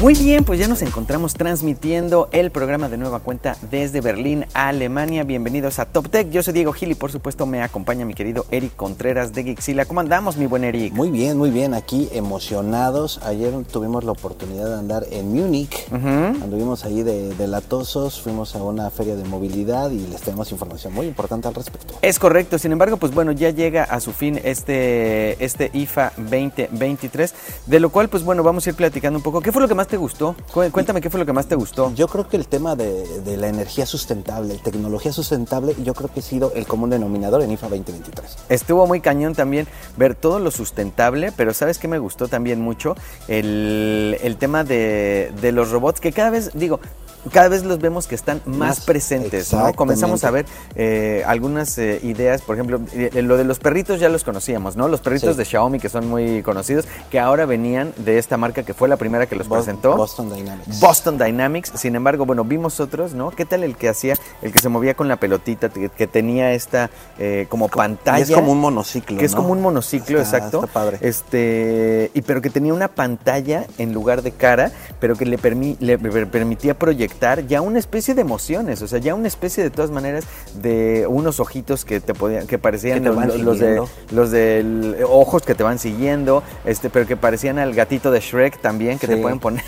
Muy bien, pues ya nos encontramos transmitiendo el programa de nueva cuenta desde Berlín, Alemania. Bienvenidos a Top Tech. Yo soy Diego Gil y por supuesto me acompaña mi querido Eric Contreras de Gixila. ¿Cómo andamos, mi buen Eric? Muy bien, muy bien. Aquí emocionados. Ayer tuvimos la oportunidad de andar en Múnich. Anduvimos ahí de, de latosos, fuimos a una feria de movilidad y les tenemos información muy importante al respecto. Es correcto, sin embargo, pues bueno, ya llega a su fin este, este IFA 2023, de lo cual, pues bueno, vamos a ir platicando un poco. ¿Qué fue lo que más te gustó? Cu- Cuéntame qué fue lo que más te gustó. Yo creo que el tema de, de la energía sustentable, tecnología sustentable, yo creo que ha sido el común denominador en IFA 2023. Estuvo muy cañón también ver todo lo sustentable, pero ¿sabes qué me gustó también mucho? El, el tema de, de los robots, que cada vez, digo, cada vez los vemos que están más, Más, presentes, ¿no? Comenzamos a ver eh, algunas eh, ideas, por ejemplo, eh, lo de los perritos ya los conocíamos, ¿no? Los perritos Sí. de Xiaomi que son muy conocidos, que ahora venían de esta marca que fue la primera que los Bo- presentó. Boston Dynamics. Boston Dynamics, sin embargo, bueno, vimos otros, ¿no? ¿Qué tal el que hacía, el que se movía con la pelotita, que, que tenía esta como pantalla? Y es como un monociclo. Que es como un monociclo, Está- exacto. Está padre. Este, y pero que tenía una pantalla en lugar de cara, pero que le, permi- le per- permitía proyectar ya una especie de emociones, o sea, ya una especie de todas maneras de unos ojitos que te podían, que parecían te van los, los de los del ojos que te van siguiendo, este, pero que parecían al gatito de Shrek también, que te Sí. pueden poner.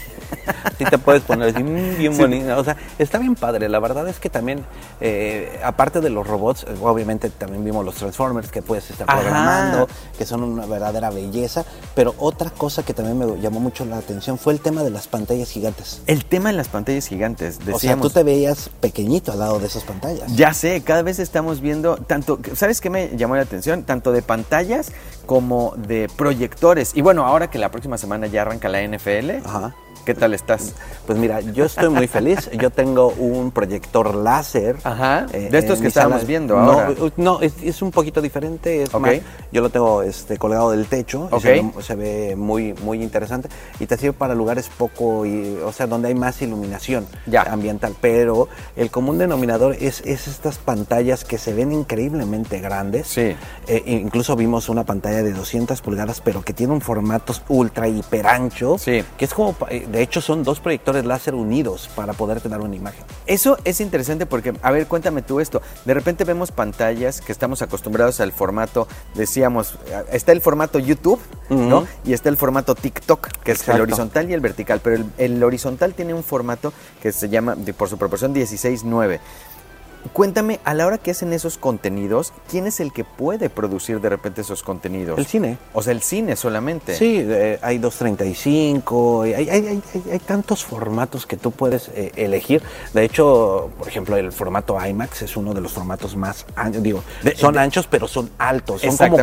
Sí te puedes poner así, mm, bien Sí. bonito. O sea, está bien padre. La verdad es que también, eh, aparte de los robots, eh, obviamente también vimos los Transformers que puedes estar Ajá. programando, que son una verdadera belleza. Pero otra cosa que también me llamó mucho la atención fue el tema de las pantallas gigantes. El tema en las pantallas gigantes, decíamos. O sea, tú te veías pequeñito al lado de esas pantallas. Ya sé, cada vez estamos viendo tanto, ¿sabes qué me llamó la atención? Tanto de pantallas como de proyectores. Y bueno, ahora que la próxima semana ya arranca la NFL, Ajá. ¿Qué tal estás? Pues mira, yo estoy muy feliz. Yo tengo un proyector láser. Ajá, eh, de estos en que mi estábamos sala. viendo no, ahora. uh, No, es, es un poquito diferente. Es más, yo lo tengo este, colgado del techo. y Ok. Se, ve, se ve muy, muy interesante. Y te sirve para lugares poco, y, o sea, donde hay más iluminación Ya. ambiental. Pero el común denominador es, es estas pantallas que se ven increíblemente grandes. Sí. Eh, incluso vimos una pantalla de 200 pulgadas, pero que tiene un formato ultra hiper ancho. Sí. Que es como, eh, de hecho, son dos proyectores láser unidos para poderte dar una imagen. Eso es interesante porque, a ver, cuéntame tú esto. De repente vemos pantallas que estamos acostumbrados al formato, decíamos, eh, está el formato YouTube, ¿no? Y está el formato TikTok, que es el horizontal y el vertical. Pero el, el horizontal tiene un formato que se llama, por su proporción, 16.9. Cuéntame, a la hora que hacen esos contenidos, ¿quién es el que puede producir de repente esos contenidos? El cine. O sea, el cine solamente. Sí, eh, hay 235, hay, hay, hay, hay- hay tantos formatos que tú puedes eh, elegir. De hecho, por ejemplo, el formato IMAX es uno de los formatos más anchos. Digo, De- son de- anchos, pero son altos, son como.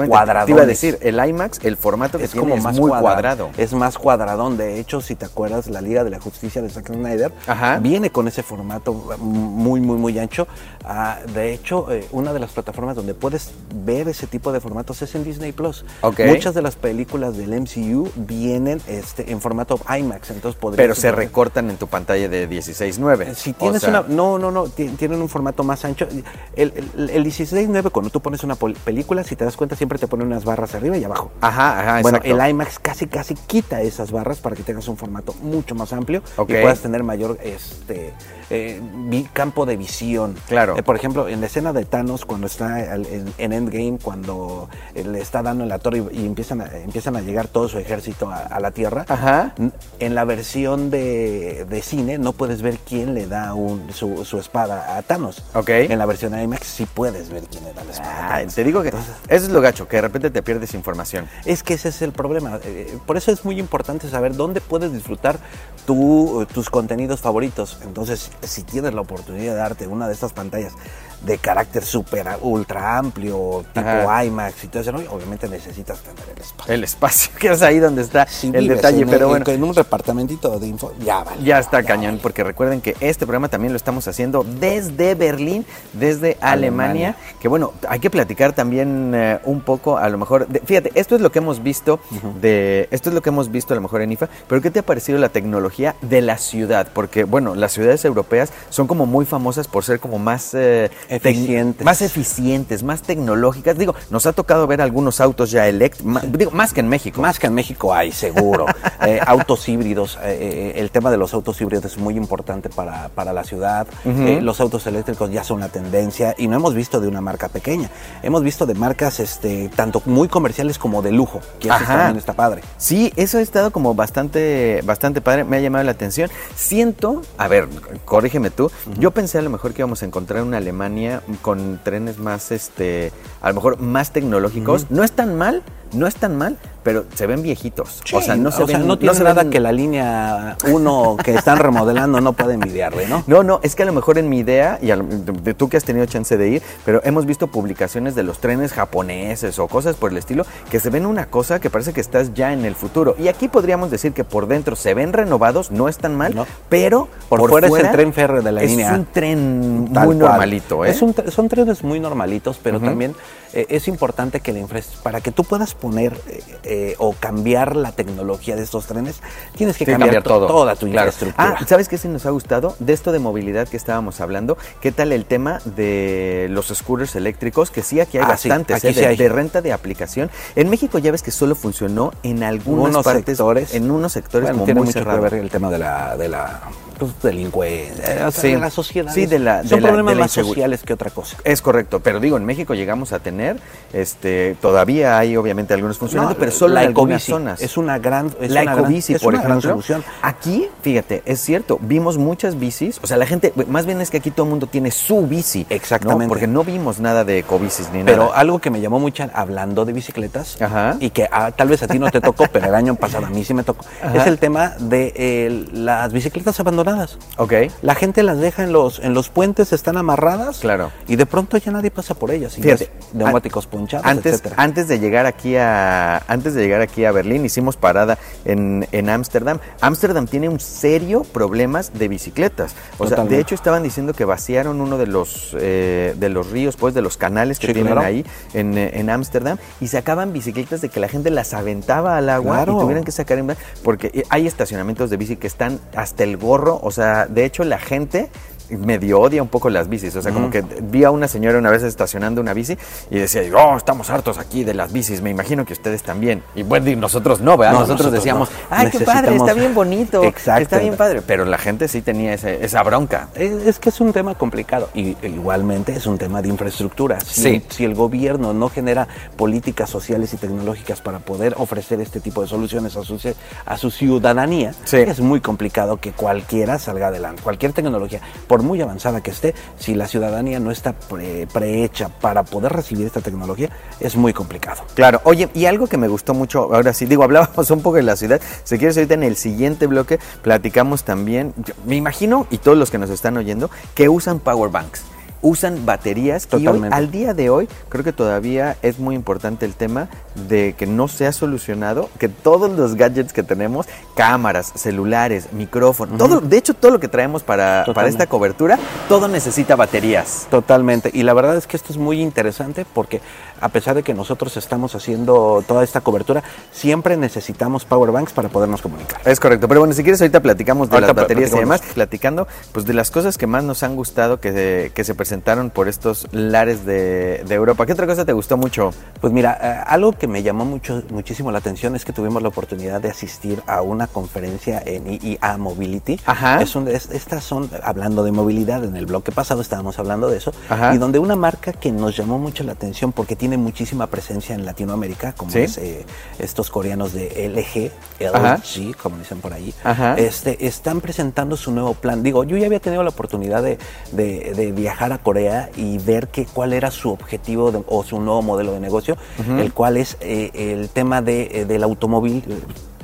Te iba a decir, el IMAX, el formato que es tiene como es más muy cuadra- cuadrado. Es más cuadradón. De hecho, si te acuerdas, la Liga de la Justicia de Zack Snyder Ajá. viene con ese formato muy, muy, muy ancho. Ah, de hecho, eh, una de las plataformas donde puedes ver ese tipo de formatos es en Disney Plus. Ok. Muchas de las películas del MCU vienen este, en formato IMAX, entonces podrías Pero se recortan en tu pantalla de 16.9. si O tienes sea, una. No, no, no. ti- Tienen un formato más ancho. El, el, el 16.9, cuando tú pones una película, si te das cuenta, siempre te pone unas barras arriba y abajo. Ajá, ajá, bueno, exacto. el IMAX casi, casi quita esas barras para que tengas un formato mucho más amplio Ok. y puedas tener mayor este, eh, campo de visión. Claro. Eh, por ejemplo, en la escena de Thanos, cuando está en, en Endgame, cuando eh, le está dando en la torre y, y empiezan, a, empiezan a llegar todo su ejército a, a la Tierra, Ajá. en la versión de, de cine no puedes ver quién le da un- su, su espada a Thanos. Ok. En la versión IMAX sí puedes ver quién le da la espada. a Ah, Thanos. te digo que Entonces, eso es lo gacho, que de repente te pierdes información. es que ese es el problema. Eh, Por eso es muy importante saber dónde puedes disfrutar tu, tus contenidos favoritos. Entonces, si tienes la oportunidad de darte una de estas pantallas, pantallas de carácter súper ultra amplio, tipo Ajá. IMAX y todo eso, obviamente necesitas tener el espacio. El espacio, que es ahí donde está el detalle, en, pero en- bueno. en un departamentito de info, ya vale. Ya está cañón, porque recuerden que este programa también lo estamos haciendo desde Berlín, desde Alemania, Alemania. que bueno, hay que platicar también eh, un poco, a lo mejor, de- fíjate, esto es lo que hemos visto de, esto es lo que hemos visto a lo mejor en IFA, pero ¿qué te ha parecido la tecnología de la ciudad? Porque bueno, las ciudades europeas son como muy famosas por ser como más eh, tec- Eficientes. más eficientes, más tecnológicas. Digo, nos ha tocado ver algunos autos ya eléctricos, digo, más que en México. Más que en México hay, seguro. Eh, autos híbridos, eh, eh, el tema de los autos híbridos es muy importante para, para la ciudad. Eh, los autos eléctricos ya son la tendencia y no hemos visto de una marca pequeña. Hemos visto de marcas este, tanto muy comerciales como de lujo, que eso también está padre. Sí, eso ha estado como bastante, bastante padre, me ha llamado la atención. Siento, a ver, corrígeme tú, yo pensé a lo mejor que íbamos a encontrar una Alemania con trenes más, este, a lo mejor más tecnológicos. No es tan mal, no es tan mal, pero se ven viejitos. o sea, no se ven, no tiene nada ven- que la línea 1 que están remodelando no puede envidiarle, ¿no? No, no, es que a lo mejor en mi idea, y a lo- de, tú que has tenido chance de ir, pero hemos visto publicaciones de los trenes japoneses o cosas por el estilo, que se ven una cosa que parece que estás ya en el futuro. Y aquí podríamos decir que por dentro se ven renovados, no es tan mal, No. pero Por, fuera, es el tren férreo de la es línea A. un tren Tal muy cual. normalito, ¿eh? Es un son trenes muy normalitos, pero Ujú. también eh, es importante que la infraestructura, para que tú puedas poner eh, eh, o cambiar la tecnología de estos trenes, tienes que cambiar, todo. toda tu Claro. infraestructura. Ah, ¿sabes qué sí nos ha gustado? De esto de movilidad que estábamos hablando, ¿qué tal el tema de los scooters eléctricos? Que sí, aquí hay Ah, sí, bastantes, aquí ¿eh? sí de, hay. de renta de aplicación. En México ya ves que solo funcionó en algunas Unos partes, sectores. en unos sectores Bueno, como tiene muy mucho cerrados. que ver el tema de la, de la pues, delincuencia, o sea, Sí. de la sociedad. Sí, de la- Son de problemas la más sociales que otra cosa. Es correcto, pero digo, en México llegamos a tener, este, todavía hay obviamente algunos funcionando, No, pero solo la en algunas zonas. Es una gran, es la una gran- es por una gran ejemplo. solución. Aquí, fíjate, es cierto, vimos muchas bicis, o sea, la gente, más bien es que aquí todo el mundo tiene su bici. ¿no? Exactamente. Porque no vimos nada de ecobicis ni Pero nada. algo que me llamó mucho hablando de bicicletas Ajá. y que ah, tal vez a ti no te tocó, pero el año pasado a mí sí me tocó, Ajá. es el tema de eh, las bicicletas abandonadas. Ok. La gente las deja en los en los puentes, están amarradas. Claro. Y de pronto ya nadie pasa por ellas. Y Fíjate, neumáticos ponchados, antes, etcétera. antes de llegar aquí a antes de llegar aquí a Berlín hicimos parada en en Ámsterdam. Ámsterdam tiene un serio problemas de bicicletas. O sea, de hecho estaban diciendo que vaciaron uno de los eh, de los ríos, pues de los canales que Sí, tienen claro. ahí en eh, en Ámsterdam y sacaban bicicletas de que la gente las aventaba al agua Claro. y tuvieran que sacar en porque eh, hay estacionamientos de bici que están hasta el gorro, o sea, de hecho la gente medio odia un poco las bicis, o sea, como que vi a una señora una vez estacionando una bici y decía, oh, estamos hartos aquí de las bicis, me imagino que ustedes también. Y bueno, nosotros no, ¿verdad? No, nosotros, nosotros decíamos, no. ay, qué padre, está bien bonito, Exacto. está bien padre, pero la gente sí tenía ese- esa bronca. Es, es que es un tema complicado y e igualmente es un tema de infraestructura. Si, Sí. si el gobierno no genera políticas sociales y tecnológicas para poder ofrecer este tipo de soluciones a su, ci- a su ciudadanía, Sí. es muy complicado que cualquiera salga adelante. Cualquier tecnología, por muy avanzada que esté, si la ciudadanía no está pre- prehecha para poder recibir esta tecnología, es muy complicado. Claro, oye, y algo que me gustó mucho, ahora sí, digo, hablábamos un poco de la ciudad, si quieres ahorita en el siguiente bloque platicamos también, me imagino, y todos los que nos están oyendo, que usan power banks. Usan baterías y hoy, Totalmente. al día de hoy creo que todavía es muy importante el tema de que no se ha solucionado, que todos los gadgets que tenemos, cámaras, celulares, micrófonos, todo, de hecho todo lo que traemos para, para esta cobertura, todo necesita baterías. Totalmente. Y la verdad es que esto es muy interesante porque a pesar de que nosotros estamos haciendo toda esta cobertura, siempre necesitamos power banks para podernos comunicar. Es correcto, pero bueno, si quieres ahorita platicamos de Ahorita las baterías y demás, platicando pues de las cosas que más nos han gustado que, que se presentaron por estos lares de, de Europa. ¿Qué otra cosa te gustó mucho? Pues mira, eh, algo que me llamó mucho, muchísimo la atención es que tuvimos la oportunidad de asistir a una conferencia en IIA Mobility. Ajá. Es un- es- estas son, hablando de movilidad, en el bloque pasado estábamos hablando de eso, Ajá. y donde una marca que nos llamó mucho la atención porque tiene muchísima presencia en Latinoamérica, como Sí. es eh, estos coreanos de LG, Ajá. LG, como dicen por ahí, Ajá. este, están presentando su nuevo plan. Digo, yo ya había tenido la oportunidad de, de- de viajar a Corea y ver que, cuál era su objetivo de- o su nuevo modelo de negocio, el cual es eh, el tema de, eh, del automóvil.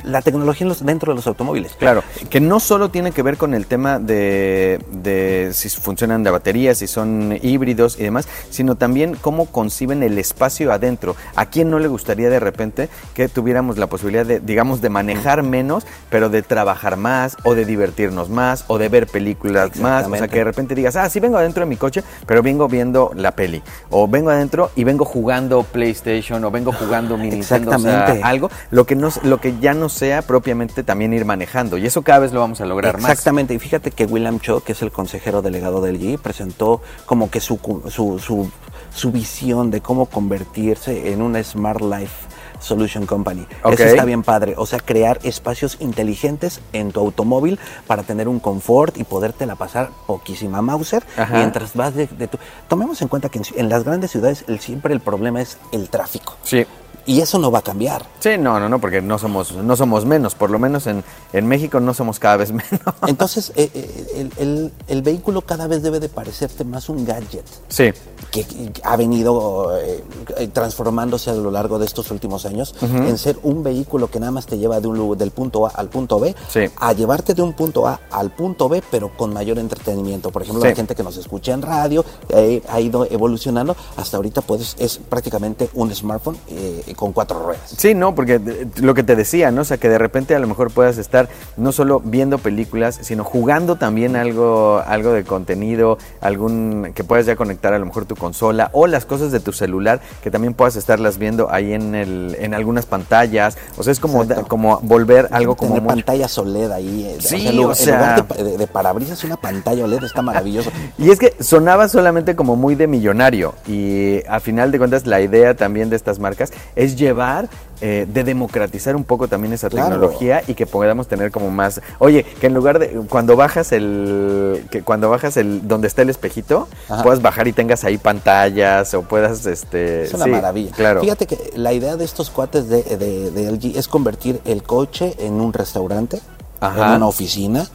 La tecnología dentro de los automóviles. Claro, que no solo tiene que ver con el tema de, de si funcionan de batería, si son híbridos y demás, sino también cómo conciben el espacio adentro. ¿A quién no le gustaría de repente que tuviéramos la posibilidad de, digamos, de manejar menos, pero de trabajar más o de divertirnos más o de ver películas más? O sea, que de repente digas, ah, sí vengo adentro de mi coche, pero vengo viendo la peli. O vengo adentro y vengo jugando PlayStation o vengo jugando mi Nintendo, o sea, algo, lo que, no, lo que ya no sea propiamente también ir manejando. Y eso cada vez lo vamos a lograr más. Exactamente. Y fíjate que William Cho, que es el consejero delegado del GE, presentó como que su, su, su, su visión de cómo convertirse en una Smart Life Solution Company. Eso está bien padre. O sea, crear espacios inteligentes en tu automóvil para tener un confort y podértela pasar poquísima Mauser mientras vas de, tu... Tomemos en cuenta que en, las grandes ciudades siempre el problema es el tráfico. Sí. Y eso no va a cambiar. Sí, no, no, no, porque no somos, no somos menos, por lo menos en, en México no somos cada vez menos. Entonces, eh, eh, el, el, vehículo cada vez debe de parecerte más un gadget. Sí. Que, ha venido eh, transformándose a lo largo de estos últimos años en ser un vehículo que nada más te lleva de un, del punto A al punto B, a llevarte de un punto A al punto B, pero con mayor entretenimiento. Por ejemplo, la gente que nos escucha en radio ha ido evolucionando. Hasta ahorita puedes, es prácticamente un smartphone con cuatro ruedas. Sí, no, porque lo que te decía, ¿no? O sea, que de repente a lo mejor puedas estar no solo viendo películas, sino jugando también algo, algo de contenido, algún que puedas ya conectar a lo mejor tu consola o las cosas de tu celular que también puedas estarlas viendo ahí en el, en algunas pantallas. O sea, es como, como volver algo como Tener pantalla OLED ahí. Eh, sí, o sea, de, de, parabrisas una pantalla OLED está maravilloso. y es que sonaba solamente como muy de millonario y a final de cuentas la idea también de estas marcas es llevar, eh, de democratizar un poco también esa tecnología y que podamos tener como más, oye, que en lugar de cuando bajas el, que cuando bajas el, donde está el espejito, puedas bajar y tengas ahí pantallas o puedas, este, es una maravilla. Claro. Fíjate que la idea de estos cuates de, de, LG es convertir el coche en un restaurante, en una oficina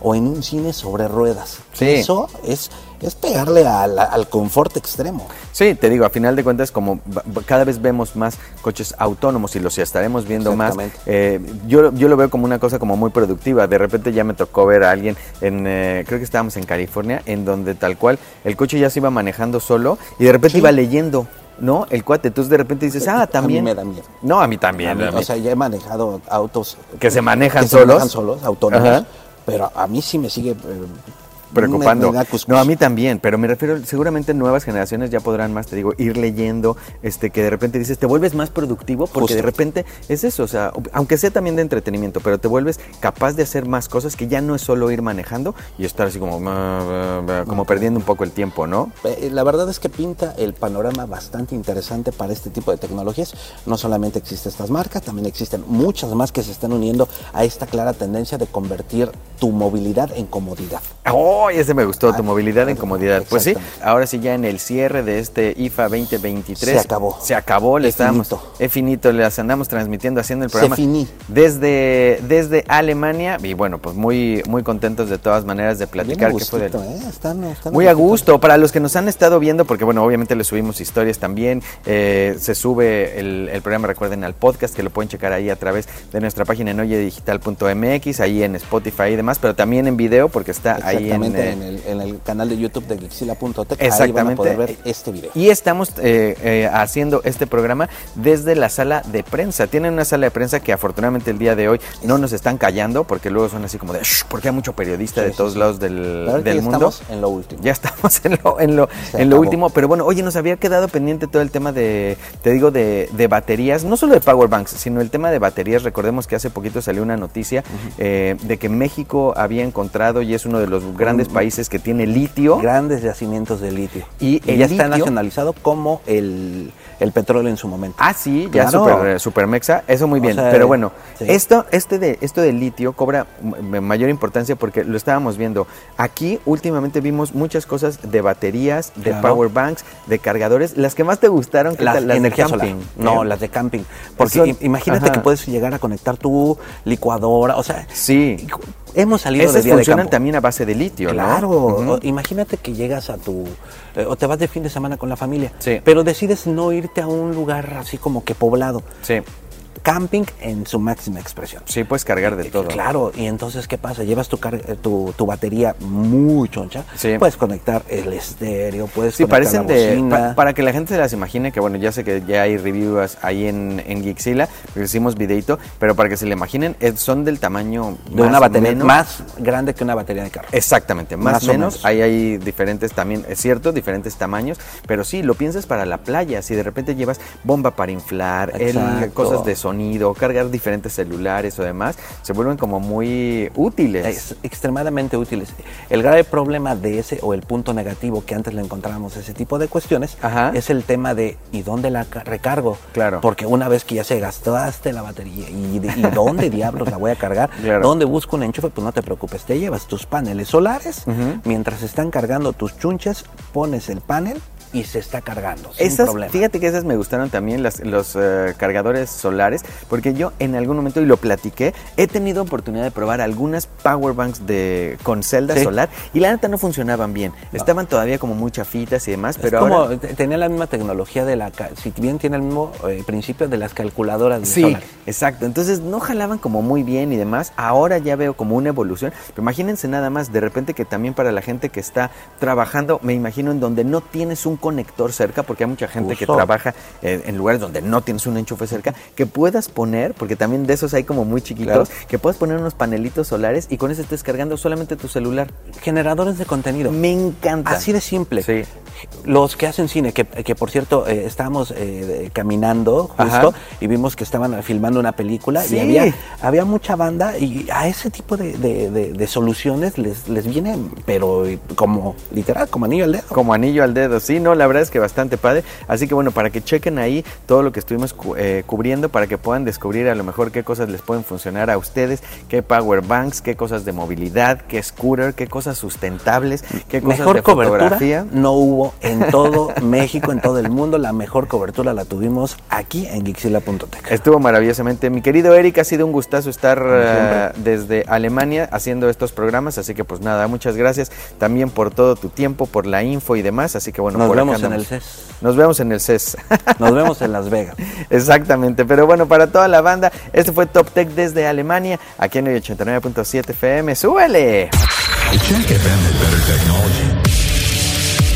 o en un cine sobre ruedas. Eso es es pegarle al, confort extremo. Sí, te digo, a final de cuentas, como cada vez vemos más coches autónomos y los estaremos viendo más, eh, yo, yo lo veo como una cosa como muy productiva. De repente ya me tocó ver a alguien en, eh, creo que estábamos en California, en donde tal cual el coche ya se iba manejando solo y de repente iba leyendo. ¿No? El cuate, entonces de repente dices, ah, también. A mí me da miedo. No, a mí también. O sea, ya he manejado autos. Que se manejan solos. Se manejan solos, autónomos. Pero a mí sí me sigue preocupando. no, a mí también, pero me refiero, seguramente nuevas generaciones ya podrán más, te digo, ir leyendo, este, que de repente dices, te vuelves más productivo, porque de repente es eso, o sea, aunque sea también de entretenimiento, pero te vuelves capaz de hacer más cosas que ya no es solo ir manejando y estar así como, como perdiendo un poco el tiempo, ¿no? Eh, la verdad es que pinta el panorama bastante interesante para este tipo de tecnologías. No solamente existen estas marcas, también existen muchas más que se están uniendo a esta clara tendencia de convertir tu movilidad en comodidad. ¡Oh! Ese me gustó, tu movilidad en comodidad. Pues sí, ahora sí ya en el cierre de este IFA 2023. Se acabó. Se acabó, le estamos. Finito. Es finito, les andamos transmitiendo, haciendo el programa. Se finí. Desde, desde Alemania. Y bueno, pues muy, muy contentos de todas maneras de platicar. que fue ¿eh? muy a gusto. Para los que nos han estado viendo, porque bueno, obviamente les subimos historias también. Eh, se sube el, programa, recuerden, al podcast, que lo pueden checar ahí a través de nuestra página en oyedigital.mx, ahí en Spotify y demás, pero también en video, porque está ahí en en el, canal de YouTube de Gixila.tech. Ahí van a poder ver este video. Y estamos eh, eh, haciendo este programa desde la sala de prensa. Tienen una sala de prensa que afortunadamente el día de hoy no nos están callando porque luego son así como de porque hay mucho periodista de todos lados del, del mundo. Estamos en lo último. Ya estamos en lo, en lo, en lo último. Pero bueno, oye, nos había quedado pendiente todo el tema de, te digo, de, de baterías, no solo de power banks, sino el tema de baterías. Recordemos que hace poquito salió una noticia eh, de que México había encontrado y es uno de los grandes países que tiene litio. Grandes yacimientos de litio. Y, ya está nacionalizado como el, petróleo en su momento. Ah, sí, ya super, super, mexa. Eso muy bien. Pero bueno, esto, este de, esto del litio cobra mayor importancia porque lo estábamos viendo. Aquí últimamente vimos muchas cosas de baterías, de power banks, de cargadores. Las que más te gustaron, que las, de camping. No, las de camping. Porque imagínate que puedes llegar a conectar tu licuadora. O sea, sí. Hemos salido Esas de día funcionan también a base de litio, claro, imagínate que llegas a tu eh, o te vas de fin de semana con la familia, pero decides no irte a un lugar así como que poblado. Sí. Camping en su máxima expresión. Sí, puedes cargar de todo. Claro, y entonces, ¿qué pasa? Llevas tu, eh, tu, tu batería muy choncha, Sí. puedes conectar el estéreo, puedes Sí, conectar parecen la de. bocina. pa- para que la gente se las imagine, que bueno, ya sé que ya hay reviews ahí en, en Geekzilla, hicimos videito, pero para que se le imaginen, eh, son del tamaño de más una batería menos- más grande que una batería de carro. Exactamente, más, Más o o menos. Ahí hay diferentes también, es cierto, diferentes tamaños, pero sí, lo piensas para la playa. Si de repente llevas bomba para inflar, el- cosas de sonido, cargar diferentes celulares o demás, se vuelven como muy útiles. Es extremadamente útiles. El grave problema de ese o el punto negativo que antes le encontrábamos ese tipo de cuestiones Ajá. es el tema de ¿y dónde la ca- recargo? Claro. Porque una vez que ya se gastaste la batería y, de- y dónde diablos la voy a cargar, Claro. dónde busco un enchufe, pues no te preocupes, te llevas tus paneles solares, mientras están cargando tus chunches, pones el panel y se está cargando sin Esas, problema. fíjate que esas me gustaron también, las- los eh, cargadores solares, porque yo en algún momento, y lo platiqué, he tenido oportunidad de probar algunas power banks de, con celda Sí. solar y la neta no funcionaban bien. Estaban todavía como muy chafitas y demás, Es pero como ahora... te- tenía la misma tecnología de la si bien tiene el mismo eh, principio de las calculadoras de Sí, solar. exacto. Entonces no jalaban como muy bien y demás. Ahora ya veo como una evolución. Pero imagínense nada más, de repente que también para la gente que está trabajando, me imagino en donde no tienes un conector cerca, porque hay mucha gente que trabaja en lugares donde no tienes un enchufe cerca, que puedas poner, porque también de esos hay como muy chiquitos, Claro. que puedas poner unos panelitos solares y con eso estés cargando solamente tu celular. Generadores de contenido. Me encanta. Así de simple. Sí. Los que hacen cine, que, que por cierto eh, estábamos eh, caminando justo Ajá. y vimos que estaban filmando una película Sí. y había, había mucha banda y a ese tipo de, de- de- de soluciones les, les viene, pero eh, como literal, como anillo al dedo. Como anillo al dedo, sí, no, la verdad es que bastante padre. Así que bueno, para que chequen ahí todo lo que estuvimos cu- eh, cubriendo, para que puedan descubrir a lo mejor qué cosas les pueden funcionar a ustedes, qué power banks, qué cosas de movilidad, qué scooter, qué cosas sustentables, qué cosas Mejor de cobertura fotografía. no hubo en todo México, en todo el mundo. La mejor cobertura la tuvimos aquí en Gixila.tech. Estuvo maravillosamente. Mi querido Eric, ha sido un gustazo estar eh, desde Alemania haciendo estos programas, así que pues nada, muchas gracias también por todo tu tiempo, por la info y demás, así que bueno, Nos por acá vemos en el. CES. Nos vemos en el CES. Nos vemos en Las Vegas. Exactamente, pero bueno, para toda la banda, este fue Top Tech desde Alemania, aquí en el 89.7 FM. ¡Súbele! Check FM better technology.